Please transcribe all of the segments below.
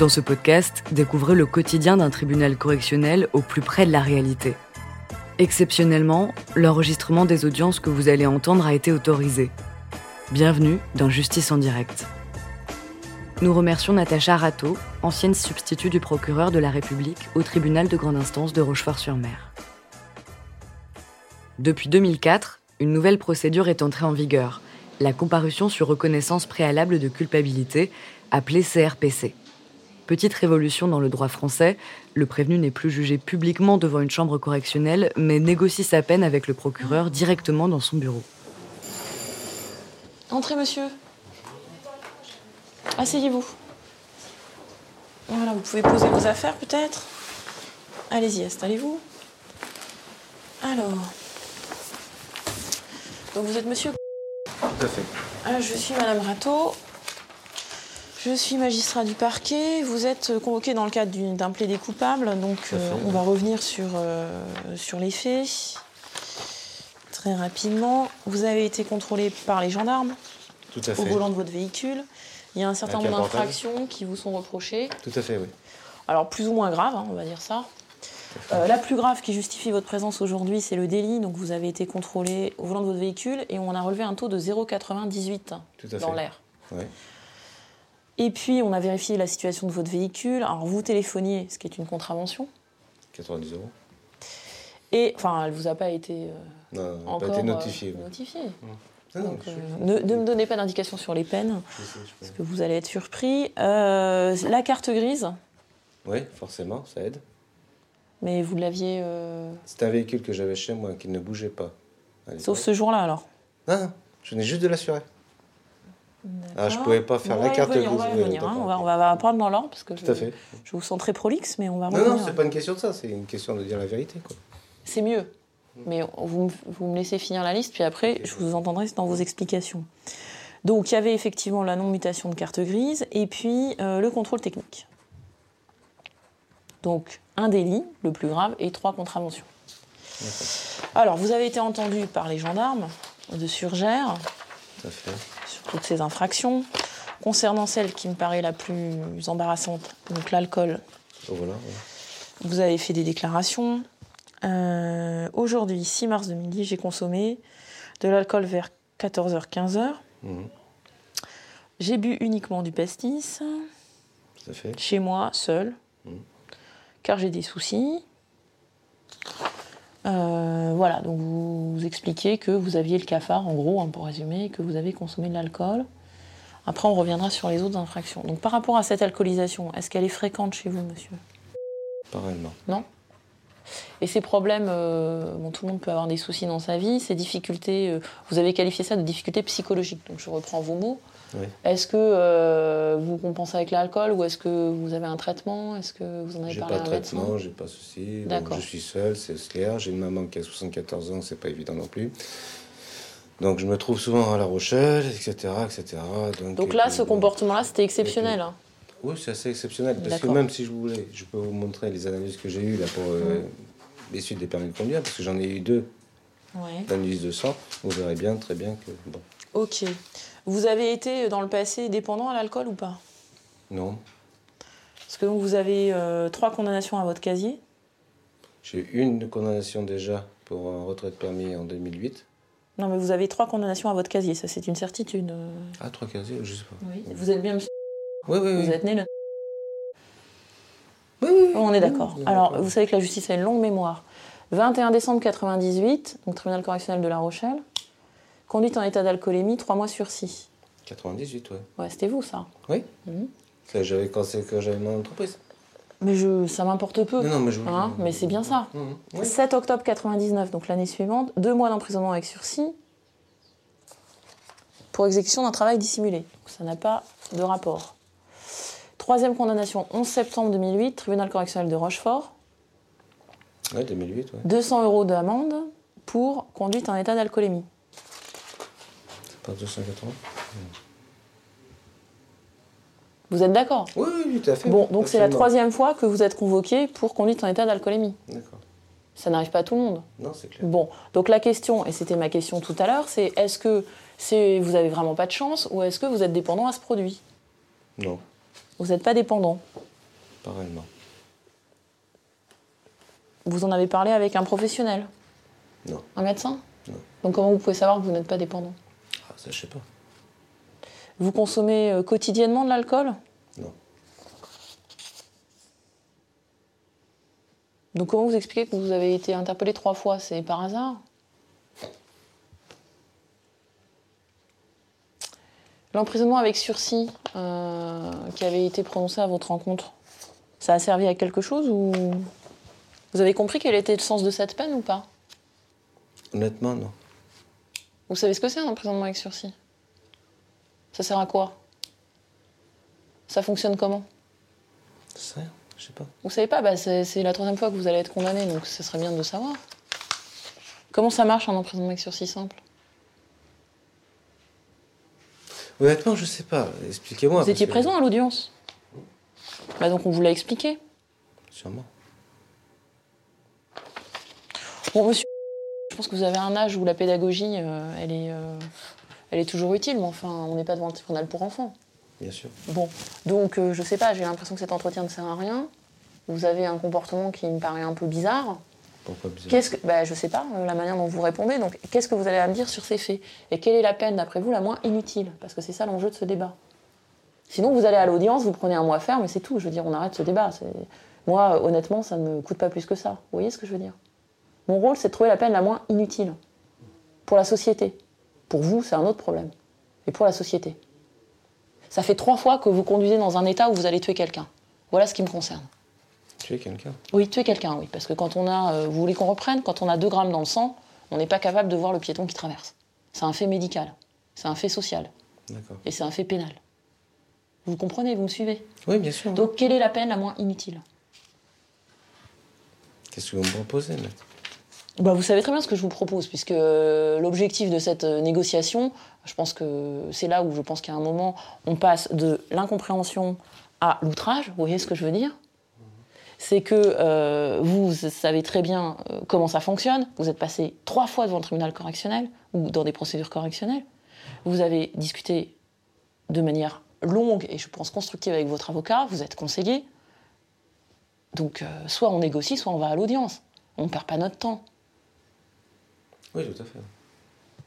Dans ce podcast, découvrez le quotidien d'un tribunal correctionnel au plus près de la réalité. Exceptionnellement, l'enregistrement des audiences que vous allez entendre a été autorisé. Bienvenue dans Justice en direct. Nous remercions Natacha Rato, ancienne substitut du procureur de la République au tribunal de grande instance de Rochefort-sur-Mer. Depuis 2004, une nouvelle procédure est entrée en vigueur, la comparution sur reconnaissance préalable de culpabilité, appelée CRPC. Petite révolution dans le droit français, le prévenu n'est plus jugé publiquement devant une chambre correctionnelle, mais négocie sa peine avec le procureur directement dans son bureau. Entrez, monsieur. Asseyez-vous. Voilà, vous pouvez poser vos affaires peut-être Allez-y, installez-vous. Alors. Donc vous êtes monsieur Tout à fait. Ah, Je suis madame Rateau. Je suis magistrat du parquet. Vous êtes convoqué dans le cadre d'un plaidé coupable. Donc euh, on va revenir sur, euh, sur les faits. Très rapidement. Vous avez été contrôlé par les gendarmes Tout à au fait. volant de votre véhicule. Il y a un certain nombre d'infractions qui vous sont reprochées. Tout à fait, oui. Alors plus ou moins graves, hein, on va dire ça. Euh, la plus grave qui justifie votre présence aujourd'hui, c'est le délit. Donc vous avez été contrôlé au volant de votre véhicule et on a relevé un taux de 0,98 Tout à dans l'air. Et puis on a vérifié la situation de votre véhicule. Alors vous téléphoniez, ce qui est une contravention. 90 euros. Et enfin, elle vous a pas été euh, Non, n'a encore pas été euh, notifiée. Non, non, Donc, euh, ne, ne me donnez pas d'indication sur les peines, je sais, je parce que vous allez être surpris. La carte grise, Oui, forcément, ça aide. mais vous l'aviez. C'est un véhicule que j'avais chez moi qui ne bougeait pas. Sauf ce jour-là alors. Non, non, je venais juste de l'assurer. Ah, je D'accord. pouvais pas faire On la carte revenir, On va revenir, hein. on, va, ok. on va- va prendre dans l'ordre parce que je, à fait. je vous sens très prolixe, mais on va Non, revenir. non, c'est pas une question de ça, c'est une question de dire la vérité. C'est mieux. Mais vous, me- vous me laissez finir la liste, puis après, je vous entendrai dans vos explications. Donc, il y avait effectivement la non-mutation de carte grise et puis euh, le contrôle technique. Donc, un délit, le plus grave, et trois contraventions. Alors, vous avez été entendu par les gendarmes de Surgère Tout à fait. Toutes ces infractions. Concernant celle qui me paraît la plus embarrassante, donc l'alcool, Oh, voilà, ouais. vous avez fait des déclarations. Euh, Aujourd'hui, 6 mars 2010, j'ai consommé de l'alcool vers 14h, 15h. Mhm. J'ai bu uniquement du pastis, Tout à fait. chez moi, seul, Mhm. car j'ai des soucis. Euh, voilà, donc vous, vous expliquez que vous aviez le cafard, en gros, hein, pour résumer, que vous avez consommé de l'alcool. Après, on reviendra sur les autres infractions. Donc, par rapport à cette alcoolisation, est-ce qu'elle est fréquente chez vous, monsieur? Pareillement. Non? Et ces problèmes, euh, bon, tout le monde peut avoir des soucis dans sa vie, ces difficultés, euh, vous avez qualifié ça de difficultés psychologiques, donc je reprends vos mots. Oui. Est-ce que euh, vous compensez avec l'alcool ou est-ce que vous avez un traitement? Est-ce que vous en avez J'ai parlé pas à de médecin? traitement, j'ai pas de soucis. Donc, D'accord. Je suis seul, c'est clair. J'ai une maman qui a 74 ans, c'est pas évident non plus. Donc je me trouve souvent à La Rochelle, etc. etc. Donc, là, puis, ce bon. comportement-là, c'était exceptionnel. hein? Oui, c'est assez exceptionnel. Parce que même si je voulais, je peux vous montrer les analyses que j'ai eues là pour euh, Mm. les suites des permis de conduire, parce que j'en ai eu deux Ouais. d'analyse de sang. Vous verrez bien, très bien que bon, Ok. Vous avez été dans le passé dépendant à l'alcool ou pas? Non, Parce que donc, vous avez euh, trois condamnations à votre casier. j'ai une condamnation déjà pour un retrait de permis en 2008. Non, mais vous avez trois condamnations à votre casier, ça c'est une certitude. euh. Ah, trois casiers, je sais pas. Oui. Vous êtes bien monsieur Oui, oui, oui. Vous êtes né le Oui, oui, oui. On est d'accord. Oui, Alors, vous savez que la justice a une longue mémoire. 21 décembre 98, donc tribunal correctionnel de La Rochelle. Conduite en état d'alcoolémie, 3 mois sursis. 98, ouais. Ouais, c'était vous, ça. Oui. Mhm. Ça, j'avais quand j'avais mon entreprise. Mais je, ça m'importe peu. Non, non, mais je. Hein, mais c'est bien ça. Mhm. Oui. 7 octobre 99, donc l'année suivante, 2 mois d'emprisonnement avec sursis pour exécution d'un travail dissimulé. Donc, ça n'a pas de rapport. Troisième condamnation, 11 septembre 2008, tribunal correctionnel de Rochefort. Ouais, 2008, ouais. 200 euros d'amende pour conduite en état d'alcoolémie. Pas 280 Vous êtes d'accord? Oui, oui, tout à fait. Bon, donc c'est la troisième fois que vous êtes convoqué pour conduite en état d'alcoolémie. D'accord. Ça n'arrive pas à tout le monde. Non, c'est clair. Bon, donc la question, et c'était ma question tout à l'heure, c'est est-ce que c'est vous avez vraiment pas de chance ou est-ce que vous êtes dépendant à ce produit? Non. Vous n'êtes pas dépendant. pas réellement. Vous en avez parlé avec un professionnel? Non. Un médecin? Non. Donc comment vous pouvez savoir que vous n'êtes pas dépendant? Ça, je sais pas. Vous consommez euh, quotidiennement de l'alcool? Non. Donc comment vous expliquez que vous avez été interpellé trois fois? C'est par hasard? L'emprisonnement avec sursis euh, qui avait été prononcé à votre rencontre, ça a servi à quelque chose ou vous avez compris quel était le sens de cette peine ou pas? Honnêtement, non. Vous savez ce que c'est un emprisonnement avec sursis? Ça sert à quoi? Ça fonctionne comment? Rien, je sais pas. Vous savez pas, bah, c'est la troisième fois que vous allez être condamné, donc ce serait bien de le savoir. Comment ça marche un emprisonnement avec sursis simple? Honnêtement, je sais pas. Expliquez-moi. Vous étiez que- présent à l'audience Bah donc on vous l'a expliqué. Sûrement. Bon monsieur, pense que vous avez un âge où la pédagogie, euh, elle, est, euh, elle est toujours utile, mais enfin on n'est pas devant un tribunal pour enfants. Bien sûr. Bon, donc euh, je sais pas, j'ai l'impression que cet entretien ne sert à rien. Vous avez un comportement qui me paraît un peu bizarre. Pourquoi bizarre? Qu'est-ce que, bah, je sais pas, euh, la manière dont vous répondez. Donc, qu'est-ce que vous allez à me dire sur ces faits? Et quelle est la peine, d'après vous, la moins inutile? Parce que c'est ça l'enjeu de ce débat. Sinon, vous allez à l'audience, vous prenez un mois ferme, et c'est tout. Je veux dire, on arrête ce débat. Moi, honnêtement, ça ne me coûte pas plus que ça. Vous voyez ce que je veux dire? Mon rôle, c'est de trouver la peine la moins inutile pour la société. Pour vous, c'est un autre problème. Et pour la société. Ça fait trois fois que vous conduisez dans un état où vous allez tuer quelqu'un. Voilà ce qui me concerne. Tu es quelqu'un Oui, tuer quelqu'un, oui. Parce que quand on a, euh, vous voulez qu'on reprenne, quand on a 2 grammes dans le sang, on n'est pas capable de voir le piéton qui traverse. C'est un fait médical, c'est un fait social, D'accord. et c'est un fait pénal. Vous comprenez, vous me suivez? Oui, bien sûr. Donc, quelle est la peine la moins inutile? Qu'est-ce que vous me proposez, maître? Bah, Vous savez très bien ce que je vous propose, puisque euh, l'objectif de cette euh, négociation, je pense que c'est là où je pense qu'à un moment, on passe de l'incompréhension à l'outrage. Vous voyez ce que je veux dire? C'est que euh, vous savez très bien comment ça fonctionne. Vous êtes passé trois fois devant le tribunal correctionnel ou dans des procédures correctionnelles. Vous avez discuté de manière longue et je pense constructive avec votre avocat. Vous êtes conseillé. Donc, soit on négocie, soit on va à l'audience. On ne perd pas notre temps. Oui, tout à fait.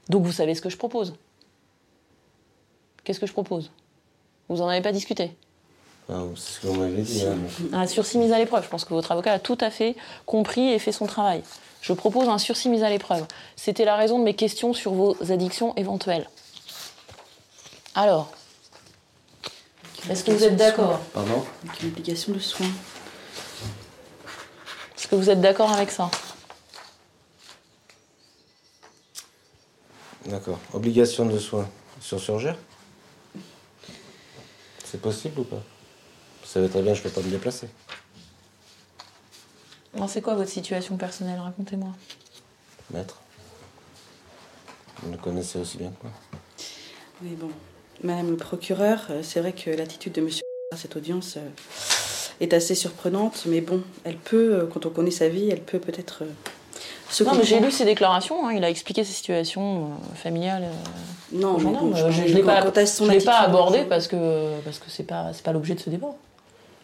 Donc, vous savez ce que je propose. Qu'est-ce que je propose? Vous en avez pas discuté? Ah, c'est ce que vous m'avez dit. hein. Un sursis mis à l'épreuve. Je pense que votre avocat a tout à fait compris et fait son travail. Je propose un sursis mis à l'épreuve. C'était la raison de mes questions sur vos addictions éventuelles. Alors, est-ce que vous êtes d'accord? Pardon? Avec une obligation de soins. Est-ce que vous êtes d'accord avec ça? D'accord. Obligation de soins sur surgère C'est possible ou pas Vous savez très bien, je ne peux pas me déplacer. Alors, C'est quoi votre situation personnelle? Racontez-moi. Maître Vous le connaissez aussi bien que moi. Oui, bon. Madame le procureur, euh, c'est vrai que l'attitude de monsieur à cette audience euh, est assez surprenante, mais bon, elle peut, euh, quand on connaît sa vie, elle peut peut-être Non, mais j'ai lu ses déclarations. hein. Il a expliqué ses situations euh, familiales. euh, Non, bon, je, ne l'ai pas, pas abordé parce que parce que c'est pas c'est pas l'objet de ce débat.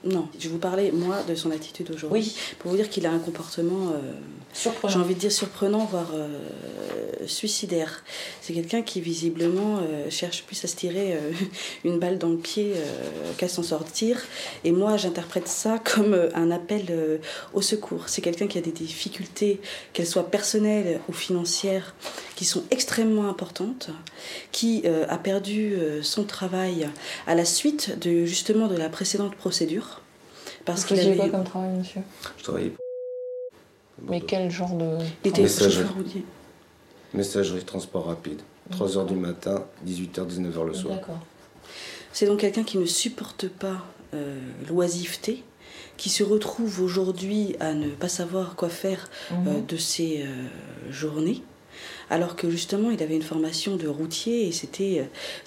Non, je vous parlais, moi, de son attitude aujourd'hui. Oui. Pour vous dire qu'il a un comportement, euh, Surprenant. j'ai envie de dire surprenant, voire euh, suicidaire. C'est quelqu'un qui, visiblement, euh, cherche plus à se tirer euh, une balle dans le pied qu'à s'en sortir. Et moi, j'interprète ça comme un appel au secours. C'est quelqu'un qui a des difficultés, qu'elles soient personnelles ou financières, qui sont extrêmement importantes, qui euh, a perdu euh, son travail à la suite de justement de la précédente procédure. Parce Vous qu'il avait. quoi comme travail, monsieur? Je travaillais pour. Mais quel genre de. Il était Messagerie. Messagerie, transport rapide. 3h du matin, 18h, 19h le soir. D'accord. C'est donc quelqu'un qui ne supporte pas euh, l'oisiveté, qui se retrouve aujourd'hui à ne pas savoir quoi faire euh, Mhm. de ses euh, journées, alors que justement il avait une formation de routier et c'était,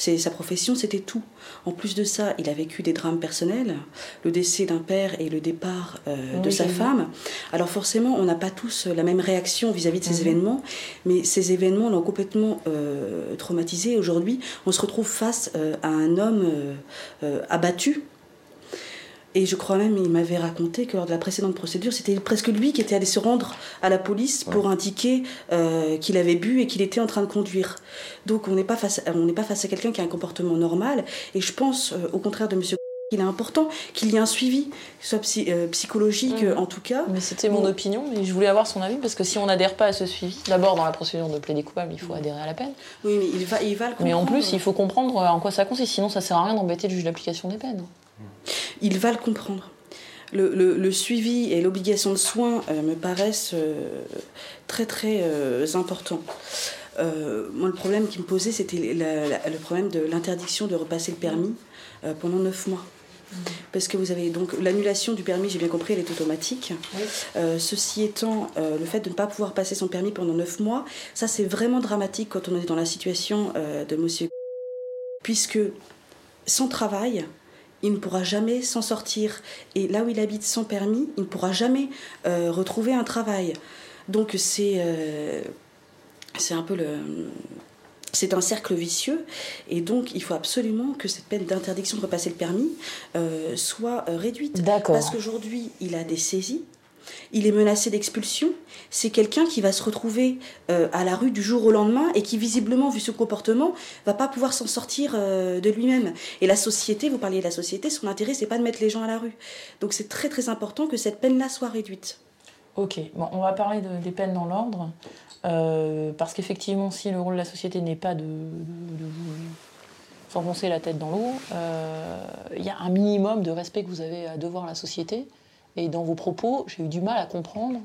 euh, sa profession, c'était tout. En plus de ça, il a vécu des drames personnels, le décès d'un père et le départ euh, de sa femme. Alors forcément, on n'a pas tous la même réaction vis-à-vis de ces Mhm. événements, mais ces événements l'ont complètement euh, traumatisé. Aujourd'hui, on se retrouve face euh, à un homme abattu Et je crois même, il m'avait raconté que lors de la précédente procédure, c'était presque lui qui était allé se rendre à la police pour indiquer euh, qu'il avait bu et qu'il était en train de conduire. Donc on n'est pas face, à, on n'est pas face à quelqu'un qui a un comportement normal. Et je pense, euh, au contraire de Monsieur il est important qu'il y ait un suivi, soit euh, psychologique en tout cas. Mais c'était mon Bon. opinion et je voulais avoir son avis parce que si on n'adhère pas à ce suivi, d'abord dans la procédure de plaider coupable, il faut adhérer à la peine. Oui, mais il va, il va le Mais en comprendre. plus, il faut comprendre en quoi ça consiste, sinon ça sert à rien d'embêter le juge d'application des peines. Il va le comprendre. Le, le- le suivi et l'obligation de soins euh, me paraissent euh, très très euh, importants. Moi, le problème qui me posait, c'était le problème de l'interdiction de repasser le permis pendant neuf mois. Parce que vous avez donc l'annulation du permis, j'ai bien compris, elle est automatique. Oui. Euh, ceci étant, euh, le fait de ne pas pouvoir passer son permis pendant neuf mois, ça c'est vraiment dramatique quand on est dans la situation euh, de monsieur. Puisque sans travail, il ne pourra jamais s'en sortir. Et là où il habite sans permis, il ne pourra jamais euh, retrouver un travail. Donc c'est euh, c'est un peu le c'est un cercle vicieux et donc il faut absolument que cette peine d'interdiction de repasser le permis euh, soit réduite. D'accord. Parce qu'aujourd'hui, il a des saisies, il est menacé d'expulsion. C'est quelqu'un qui va se retrouver euh, à la rue du jour au lendemain et qui, visiblement, vu ce comportement, va pas pouvoir s'en sortir euh, de lui-même. Et la société, vous parliez de la société, son intérêt, c'est pas de mettre les gens à la rue. Donc c'est très très important que cette peine-là soit réduite. Ok, bon, on va parler de- des peines dans l'ordre. euh, parce qu'effectivement, si le rôle de la société n'est pas de, de- de la tête dans l'eau, il y a un minimum de respect que vous avez à devoir à la société. Et dans vos propos, j'ai eu du mal à comprendre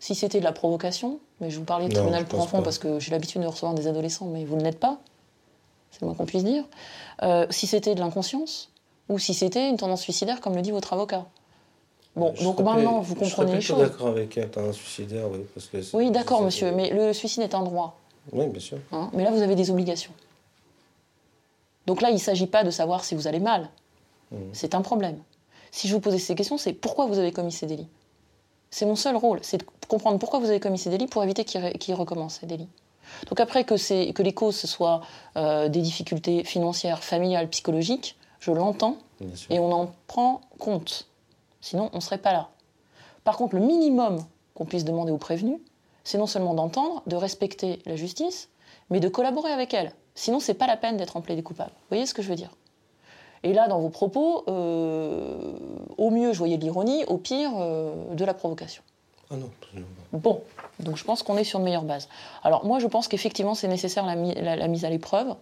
si c'était de la provocation. Mais je vous parlais de Non, tribunal pour enfants pas. parce que j'ai l'habitude de recevoir des adolescents, mais vous ne l'êtes pas. C'est le moins qu'on puisse dire. Euh, si c'était de l'inconscience ou si c'était une tendance suicidaire, comme le dit votre avocat. Bon, Je donc maintenant, plus- vous comprenez les choses. d'accord avec elle, un suicidaire, oui. Parce que c'est- Oui, d'accord, monsieur, mais le suicide est un droit. Oui, bien sûr. hein. mais là, vous avez des obligations. Donc là, il ne s'agit pas de savoir si vous allez mal. Mhm. C'est un problème. Si je vous posais ces questions, c'est pourquoi vous avez commis ces délits? C'est mon seul rôle, c'est de comprendre pourquoi vous avez commis ces délits pour éviter qu'ils recommencent ces délits. Donc après que, les causes ce soient euh, des difficultés financières, familiales, psychologiques, je l'entends et on en prend compte. Sinon, on ne serait pas là. Par contre, le minimum qu'on puisse demander aux prévenus, c'est non seulement d'entendre, de respecter la justice, mais de collaborer avec elle. Sinon, c'est pas la peine d'être en plaidé coupable. Vous voyez ce que je veux dire? Et là, dans vos propos, euh, au mieux, je voyais de l'ironie, au pire, euh, de la provocation. Ah non, absolument pas. Bon, donc je pense qu'on est sur de meilleures bases. Alors moi, je pense qu'effectivement, c'est nécessaire la, mi- la- la mise à l'épreuve.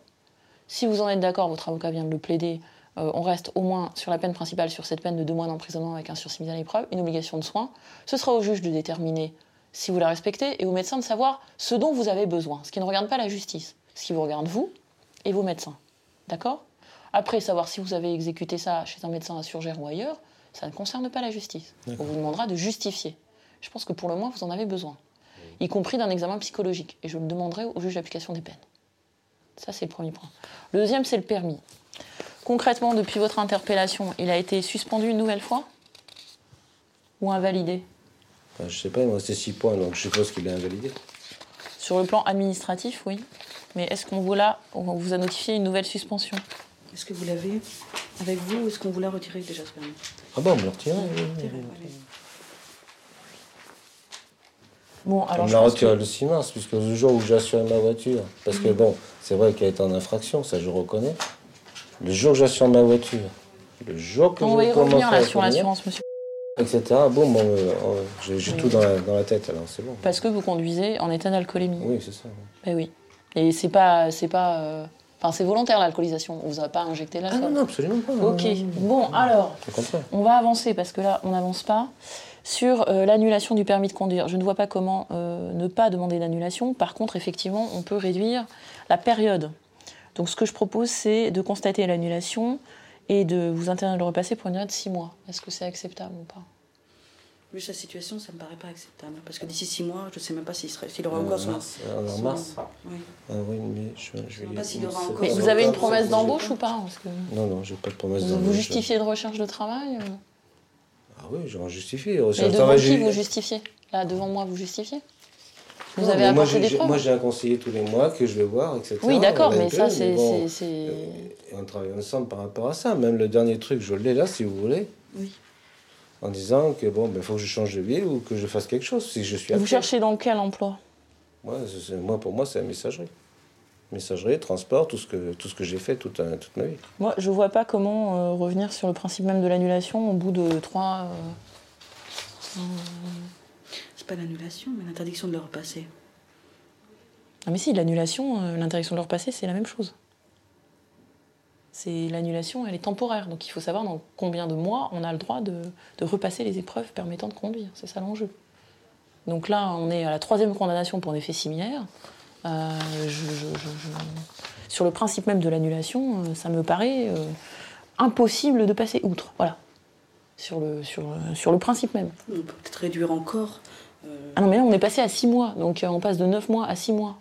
Si vous en êtes d'accord, votre avocat vient de le plaider, euh, on reste au moins sur la peine principale, sur cette peine de deux mois d'emprisonnement avec un sursis mise à l'épreuve, une obligation de soins. Ce sera au juge de déterminer si vous la respectez et au médecin de savoir ce dont vous avez besoin, ce qui ne regarde pas la justice, ce qui vous regarde vous et vos médecins. D'accord? Après, savoir si vous avez exécuté ça chez un médecin à Surgère ou ailleurs, ça ne concerne pas la justice. On vous demandera de justifier. Je pense que pour le moins, vous en avez besoin, y compris d'un examen psychologique. Et je le demanderai au juge d'application des peines. Ça, c'est le premier point. Le deuxième, c'est le permis. Concrètement, depuis votre interpellation, il a été suspendu une nouvelle fois Ou invalidé? Je sais pas, il me restait 6 points, donc je suppose qu'il est invalidé. Sur le plan administratif, oui. Mais est-ce qu'on vous, on vous a notifié une nouvelle suspension? Est-ce que vous l'avez avec vous ou est-ce qu'on vous l'a retiré déjà ce permis? Ah bon, on me le retire oui, oui, oui. Bon, On alors me je l'a retiré que- le 6 mars, puisque le jour où j'assure ma voiture, parce que bon, c'est vrai qu'elle est en infraction, ça je reconnais. Le jour où j'assure ma voiture, le jour que On je commence revenir à sur l'assurance, monsieur. etc. Bon, bon euh, euh, j'ai Oui. tout dans la, dans la tête, alors c'est bon. Parce que vous conduisez en état d'alcoolémie. Oui, c'est ça. Ben oui. Et c'est pas, c'est pas, euh, enfin c'est volontaire l'alcoolisation. On vous a pas injecté Ah l'alcool. non, non, absolument pas. Ok. Bon, alors, on va avancer parce que là, on n'avance pas sur euh, l'annulation du permis de conduire. Je ne vois pas comment euh, ne pas demander d'annulation. Par contre, effectivement, on peut réduire la période. Donc, ce que je propose, c'est de constater l'annulation et de vous interdire de le repasser pour une durée de six mois. Est-ce que c'est acceptable ou pas? Vu sa situation, ça me paraît pas acceptable. Parce que d'ici six mois, je sais même pas s'il aura Euh, encore son. mars, euh, mars. Oui. Ah oui, mais je, je sais vais. pas s'il aura encore Mais son- vous avez une promesse d'embauche ou pas Parce que Non, non, j'ai pas de promesse vous, d'embauche. vous justifiez de recherche de travail euh Ah oui, j'en justifie. Et Recherche de devant travail, qui j'ai- vous justifiez Là, devant moi, vous justifiez Vous Non, avez moi, des Moi, j'ai un conseiller tous les mois que je vais voir, etc. Oui, d'accord, mais ça, c'est. bon, c'est- c'est- euh, et on travaille ensemble par rapport à ça. Même le dernier truc, je l'ai là, si vous voulez. Oui. En disant que bon, il faut que je change de ville ou que je fasse quelque chose si je suis Vous appelé. cherchez dans quel emploi? Moi, moi, pour moi, c'est la messagerie. Messagerie, transport, tout ce que, tout ce que j'ai fait toute, un- toute ma vie. Moi, je vois pas comment euh, revenir sur le principe même de l'annulation au bout de trois. euh, C'est pas l'annulation, mais l'interdiction de le repasser. Ah mais si, l'annulation, euh, l'interdiction de leur passer, c'est la même chose. C'est l'annulation, elle est temporaire, donc il faut savoir dans combien de mois on a le droit de, de repasser les épreuves permettant de conduire. C'est ça l'enjeu. Donc là, on est à la troisième condamnation pour un effet similaire. Euh, je- je- je- je- Sur le principe même de l'annulation, euh, ça me paraît euh, impossible de passer outre. Voilà. Sur le, sur, le- sur le principe même. On peut peut-être réduire encore. euh, Ah non, mais là, on est passé à 6 mois. Donc, on passe de 9 mois à 6 mois.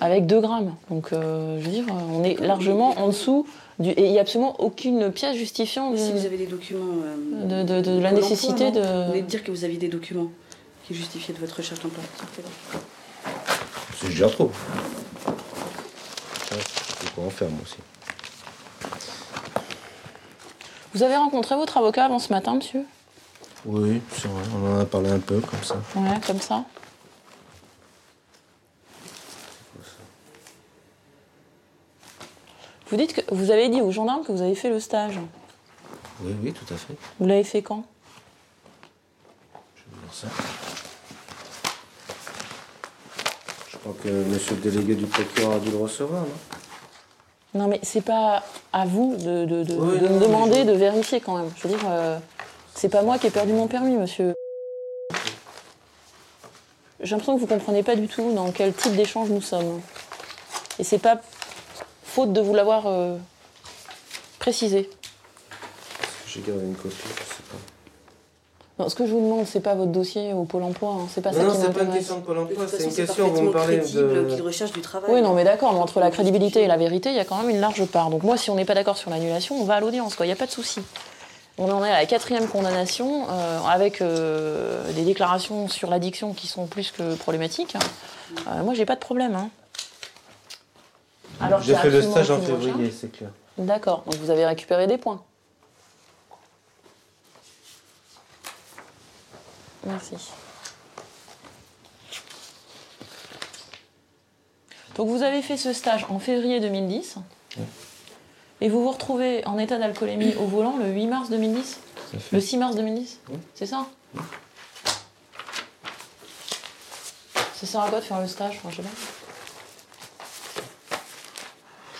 Avec 2 grammes. Donc, euh, je veux dire, on est largement en dessous. Du... Et il n'y a absolument aucune pièce justifiant de- Si vous avez des documents. euh, de, de- de la nécessité de. Vous venez de dire que vous aviez des documents qui justifiaient de votre recherche d'emploi. Je les retrouve. Sais quoi en faire, moi aussi. Vous avez rencontré votre avocat avant ce matin, monsieur? Oui, c'est vrai, on en a parlé un peu comme ça. Ouais, comme ça. Vous dites que vous avez dit aux gendarmes que vous avez fait le stage. Oui, oui, tout à fait. Vous l'avez fait quand? Je vais vous dire ça. Je crois que monsieur le délégué du procureur a dû le recevoir, non? Non, mais c'est pas à vous de, de- de- Oui, de non, me demander je- de vérifier quand même. Je veux dire, euh, c'est pas moi qui ai perdu mon permis, monsieur. J'ai l'impression que vous comprenez pas du tout dans quel type d'échange nous sommes. Et c'est pas faute de vous l'avoir euh, précisé. J'ai gardé une copie, je sais pas. Non, ce que je vous demande, c'est pas votre dossier au Pôle emploi, hein. c'est pas ça non, qui c'est pas une m'intéresse. question de Pôle emploi, c'est une question, parlez crédible qu'il de... recherche du travail. Oui, non, mais d'accord, mais entre la crédibilité et la vérité, il y a quand même une large part. Donc moi, si on n'est pas d'accord sur l'annulation, on va à l'audience, quoi. Il n'y a pas de souci. On en est à la quatrième condamnation, euh, avec euh, des déclarations sur l'addiction qui sont plus que problématiques. Euh, moi, j'ai pas de problème. hein. Alors fait le stage en février, c'est clair. D'accord, donc vous avez récupéré des points. Merci. Donc vous avez fait ce stage en février 2010 et vous vous retrouvez en état d'alcoolémie au volant le 8 mars 2010 Ça fait. Le 6 mars 2010 Oui. C'est ça? Ça sert à quoi de faire le stage Enfin, je sais pas.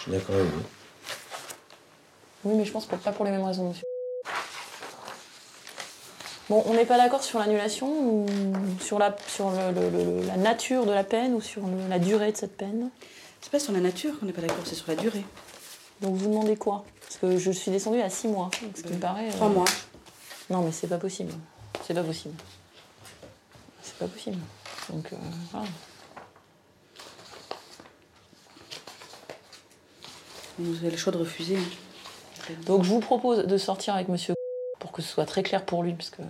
Je suis d'accord avec vous. Oui, mais je pense que pas pour les mêmes raisons, monsieur. Bon, on n'est pas d'accord sur l'annulation ou sur, la, sur le- le- le- la nature de la peine ou sur le- la durée de cette peine? C'est pas sur la nature qu'on n'est pas d'accord, c'est sur la durée. Donc vous demandez quoi? Parce que je suis descendue à 6 mois, ce qui me paraît... euh, Trois mois. Non, mais c'est pas possible. C'est pas possible. C'est pas possible. Donc, euh, voilà. Vous avez le choix de refuser. hein. Donc je vous propose de sortir avec monsieur pour que ce soit très clair pour lui, parce que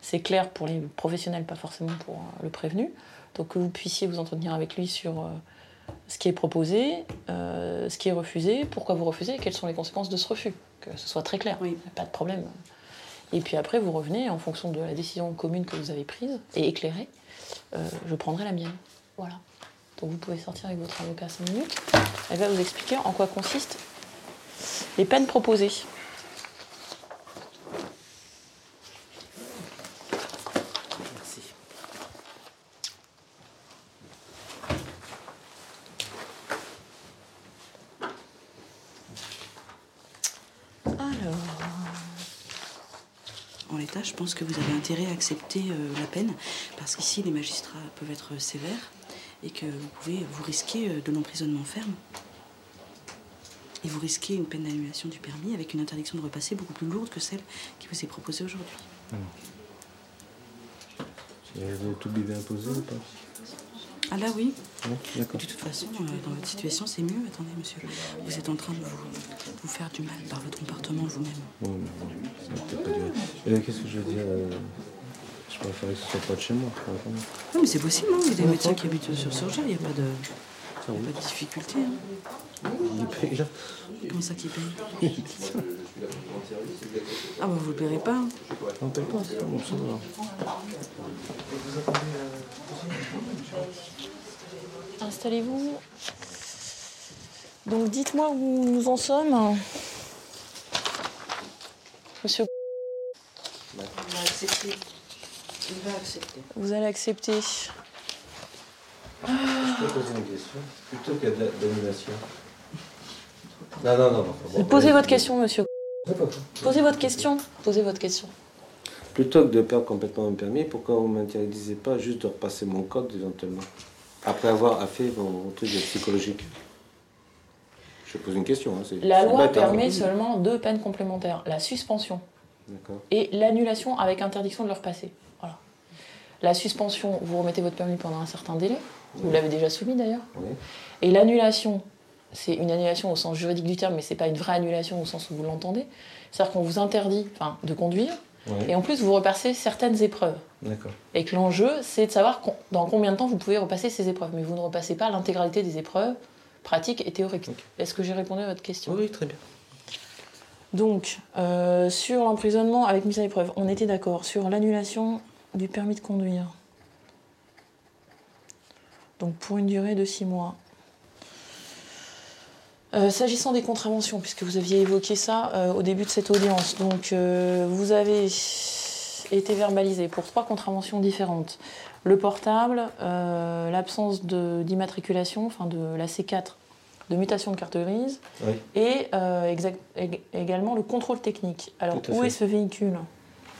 c'est clair pour les professionnels, pas forcément pour euh, le prévenu. Donc que vous puissiez vous entretenir avec lui sur euh, ce qui est proposé, euh, ce qui est refusé, pourquoi vous refusez et quelles sont les conséquences de ce refus. Que ce soit très clair, Oui. pas de problème. Et puis après, vous revenez en fonction de la décision commune que vous avez prise et éclairée. euh, je prendrai la mienne. Voilà. Donc vous pouvez sortir avec votre avocat 5 minutes. Elle va vous expliquer en quoi consistent les peines proposées. Merci. Alors. En l'état, je pense que vous avez intérêt à accepter euh, la peine, parce qu'ici, les magistrats peuvent être sévères et que vous pouvez vous risquer euh, de l'emprisonnement ferme. Et vous risquez une peine d'annulation du permis avec une interdiction de repasser beaucoup plus lourde que celle qui vous est proposée aujourd'hui. Le tout bébé imposé ou pas? Ah là, oui. D'accord. De toute façon, euh, dans votre situation, c'est mieux. Attendez, monsieur. Vous êtes en train de vous, de vous faire du mal par votre comportement vous-même. Bon, bon. Euh, Qu'est-ce que je veux dire euh, Je préférais que ce soit pas de chez moi. préfère. Non, mais c'est possible, hein. il y a des médecins qui habitent sur Surgère, il n'y a pas de, il y a pas de difficulté. hein. Il paye, là. Comment ça qui paye Ah bah vous le paierez pas. hein. On paye pas, c'est bon, ça va. Installez-vous. Donc dites-moi où nous en sommes. Monsieur, Il accepter. Vous allez accepter. Je peux poser une question Plutôt qu'il y a de la- d'annulation. Non, non, non. Bon, Posez allez. votre question, monsieur. Posez votre question. Posez votre question. Plutôt que de perdre complètement mon permis, pourquoi vous ne m'interdisez pas juste de repasser mon code éventuellement? Après avoir fait vos trucs psychologiques. Je pose une question. Hein, La loi bête, hein. permet seulement deux peines complémentaires la suspension et l'annulation avec interdiction de le repasser. La suspension, vous remettez votre permis pendant un certain délai. Vous l'avez déjà soumis d'ailleurs. Oui. Et l'annulation, c'est une annulation au sens juridique du terme, mais c'est pas une vraie annulation au sens où vous l'entendez. C'est-à-dire qu'on vous interdit de conduire, Oui. et en plus vous repassez certaines épreuves. D'accord. Et que l'enjeu, c'est de savoir dans combien de temps vous pouvez repasser ces épreuves. Mais vous ne repassez pas l'intégralité des épreuves pratiques et théoriques. Est-ce que j'ai répondu à votre question Oui, oui, très bien. Donc, euh, sur l'emprisonnement avec mise à l'épreuve, on était d'accord. Sur l'annulation du permis de conduire. Donc, pour une durée de six mois. Euh, S'agissant des contraventions, puisque vous aviez évoqué ça euh, au début de cette audience, donc euh, vous avez été verbalisé pour trois contraventions différentes. Le portable, l'absence d'immatriculation, enfin de la C4, de mutation de carte grise, Oui. et exact- ég- également le contrôle technique. Alors, où fait. est ce véhicule?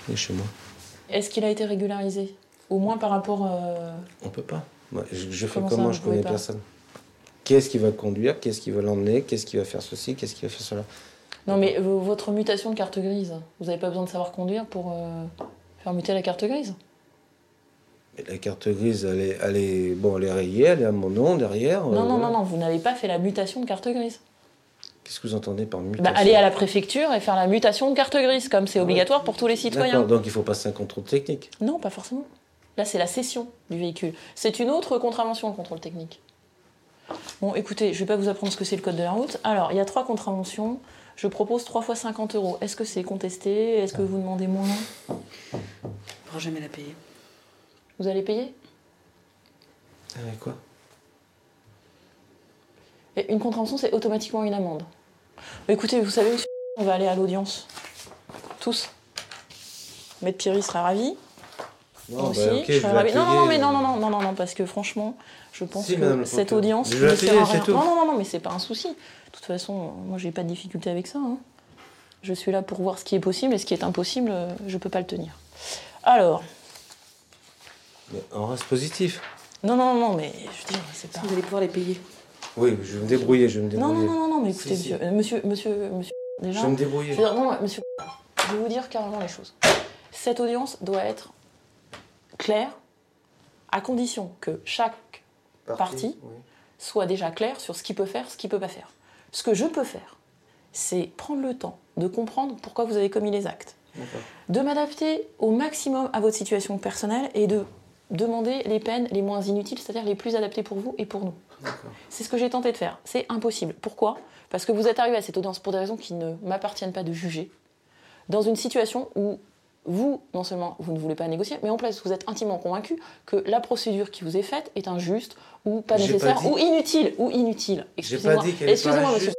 Il est chez moi. Est-ce qu'il a été régularisé? Au moins par rapport. euh, On peut pas. Moi, je, je fais Comment comment, ça, Je connais personne. Qu'est-ce qui va conduire? Qu'est-ce qui va l'emmener? Qu'est-ce qui va faire ceci? Qu'est-ce qui va faire cela? Non, mais votre mutation de carte grise, vous n'avez pas besoin de savoir conduire pour euh, faire muter la carte grise? Mais La carte grise, elle est, elle est, bon, elle est rayée, elle est à mon nom derrière. euh, Non, non, voilà. non, non, vous n'avez pas fait la mutation de carte grise. Qu'est-ce que vous entendez par mutation Bah, aller à la préfecture et faire la mutation de carte grise, comme c'est obligatoire pour tous les citoyens. Donc il faut passer un contrôle technique. Non, pas forcément. Là, c'est la cession du véhicule. C'est une autre contravention, le contrôle technique. Bon, écoutez, je vais pas vous apprendre ce que c'est le code de la route. Alors, il y a trois contraventions. Je propose 3 fois 50 euros. Est-ce que c'est contesté? Est-ce que vous demandez moins? On ne pourra jamais la payer. Vous allez payer? Avec quoi? Et Une contravention, c'est automatiquement une amende. Écoutez, vous savez, monsieur, on va aller à l'audience. Tous. Maître Pierry sera ravi. Moi Non, aussi, bah, je ravie. Non, non, non, mais non, non, non, non, non, non, parce que franchement, je pense Si, que cette audience ne sert à rien. Non, non, non, non, mais c'est pas un souci. De toute façon, moi, j'ai pas de difficulté avec ça. hein. Je suis là pour voir ce qui est possible et ce qui est impossible, euh, je peux pas le tenir. Alors, Mais On reste positif. non, non, non, mais je veux dire, c'est pas. Vous allez pouvoir les payer. Oui, je vais me débrouiller, je vais me Non, débrouiller. non, non, non, non, mais écoutez, Si, si. monsieur, monsieur, monsieur, monsieur, Je déjà. vais me Je débrouiller. veux dire, non, monsieur, je vais vous dire carrément les choses. Cette audience doit être claire, à condition que chaque parti. oui. soit déjà clair sur ce qu'il peut faire, ce qu'il peut pas faire. Ce que je peux faire, c'est prendre le temps de comprendre pourquoi vous avez commis les actes, de m'adapter au maximum à votre situation personnelle et de demander les peines les moins inutiles, c'est-à-dire les plus adaptées pour vous et pour nous. C'est ce que j'ai tenté de faire. C'est impossible. Pourquoi? Parce que vous êtes arrivé à cette audience pour des raisons qui ne m'appartiennent pas de juger, dans une situation où vous, non seulement vous ne voulez pas négocier, mais en plus vous êtes intimement convaincu que la procédure qui vous est faite est injuste ou pas nécessaire pas dit- ou inutile ou inutile. Excusez-moi. pas monsieur.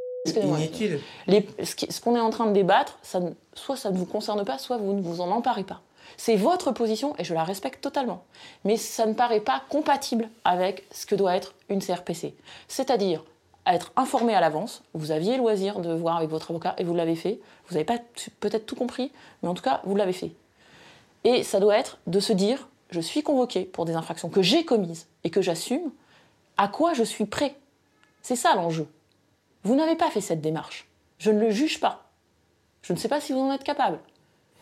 inutile. Les- ce qu'on est en train de débattre, ça, soit ça ne vous concerne pas, soit vous ne vous en emparez pas. C'est votre position et je la respecte totalement. Mais ça ne paraît pas compatible avec ce que doit être une CRPC. C'est-à-dire être informé à l'avance. Vous aviez le loisir de voir avec votre avocat et vous l'avez fait. Vous n'avez pas peut-être tout compris, mais en tout cas, vous l'avez fait. Et ça doit être de se dire, je suis convoqué pour des infractions que j'ai commises et que j'assume, à quoi je suis prêt? C'est ça l'enjeu. Vous n'avez pas fait cette démarche. Je ne le juge pas. Je ne sais pas si vous en êtes capable.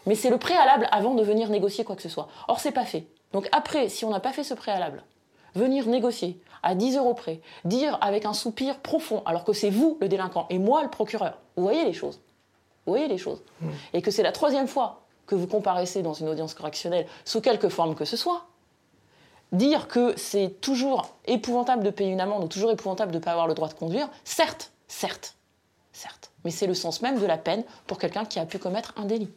Mais c'est le préalable avant de venir négocier quoi que ce soit. Or, c'est pas fait. Donc après, si on n'a pas fait ce préalable, venir négocier à 10 euros près, dire avec un soupir profond, alors que c'est vous le délinquant et moi le procureur, vous voyez les choses. Vous voyez les choses. Et que c'est la troisième fois que vous comparaissez dans une audience correctionnelle, sous quelque forme que ce soit, dire que c'est toujours épouvantable de payer une amende ou toujours épouvantable de ne pas avoir le droit de conduire, certes, certes, certes. mais c'est le sens même de la peine pour quelqu'un qui a pu commettre un délit.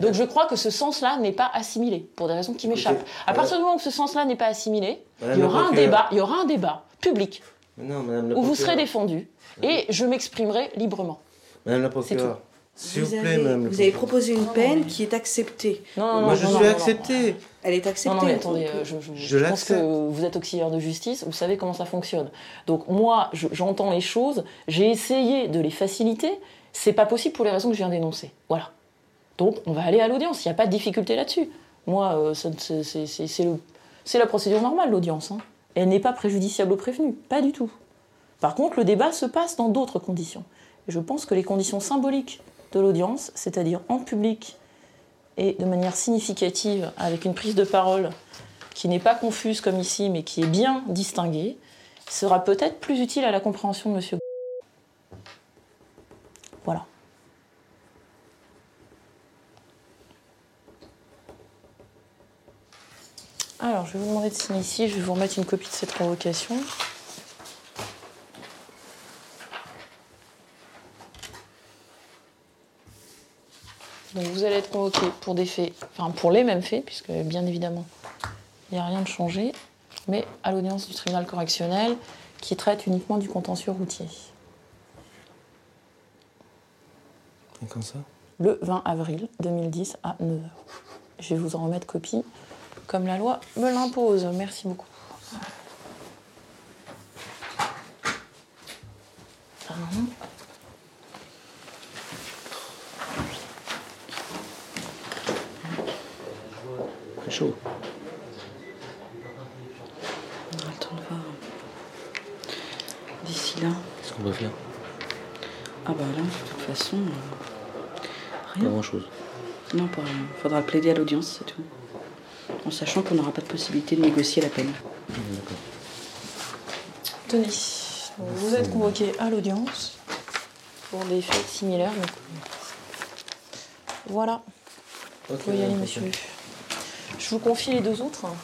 Donc je crois que ce sens-là n'est pas assimilé, pour des raisons qui m'échappent. À partir du moment où ce sens-là n'est pas assimilé, Madame il y aura un débat, il y aura un débat public Mais Non, madame la où vous serez défendu et je m'exprimerai librement. Madame la procureure. S'il vous, Vous plaît, avez, madame la vous avez proposé une Non, peine qui est acceptée. Non, non, non, Moi, je non, suis non, non, accepté. Elle est acceptée. Non, non, mais attendez, euh, euh, je, je- je je pense que vous êtes auxiliaire de justice, vous savez comment ça fonctionne. Donc moi, je- j'entends les choses, j'ai essayé de les faciliter, c'est pas possible pour les raisons que je viens d'énoncer. Voilà. Donc on va aller à l'audience, il n'y a pas de difficulté là-dessus. Moi, euh, c'est la procédure normale, l'audience. hein. Elle n'est pas préjudiciable au prévenu, pas du tout. Par contre, le débat se passe dans d'autres conditions. Je pense que les conditions symboliques de l'audience, c'est-à-dire en public et de manière significative, avec une prise de parole qui n'est pas confuse comme ici, mais qui est bien distinguée, sera peut-être plus utile à la compréhension de Monsieur. Voilà. Alors, je vais vous demander de signer ici. Je vais vous remettre une copie de cette convocation. Donc, vous allez être convoqué pour des faits, enfin pour les mêmes faits, puisque bien évidemment, il n'y a rien de changé, mais à l'audience du tribunal correctionnel qui traite uniquement du contentieux routier. Et Comme ça? Le 20 avril 2010 à 9h. Je vais vous en remettre copie, comme la loi me l'impose. Merci beaucoup. Pardon. C'est chaud. on aura le temps de voir. D'ici là. Qu'est-ce qu'on va faire Ah bah là, de toute façon, euh, Pas rien. grand-chose. Non, pas rien. Faudra plaider à l'audience, c'est tout. En sachant qu'on n'aura pas de possibilité de négocier la peine. D'accord. Tenez, vous êtes convoqué à l'audience pour des faits similaires. donc, Voilà, vous pouvez y aller, monsieur. Je vous confie les deux autres hein,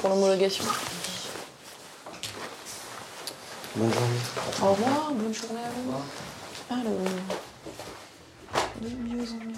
pour l'homologation. Bonne journée. Au revoir, bonne journée à vous. Alors, de mieux en mieux.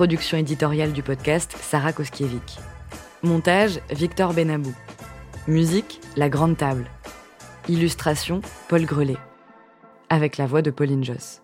Production éditoriale du podcast Sarah Koskiewicz. Montage Victor Benabou. Musique La Grande Table. Illustration Paul Grelet. Avec la voix de Pauline Joss.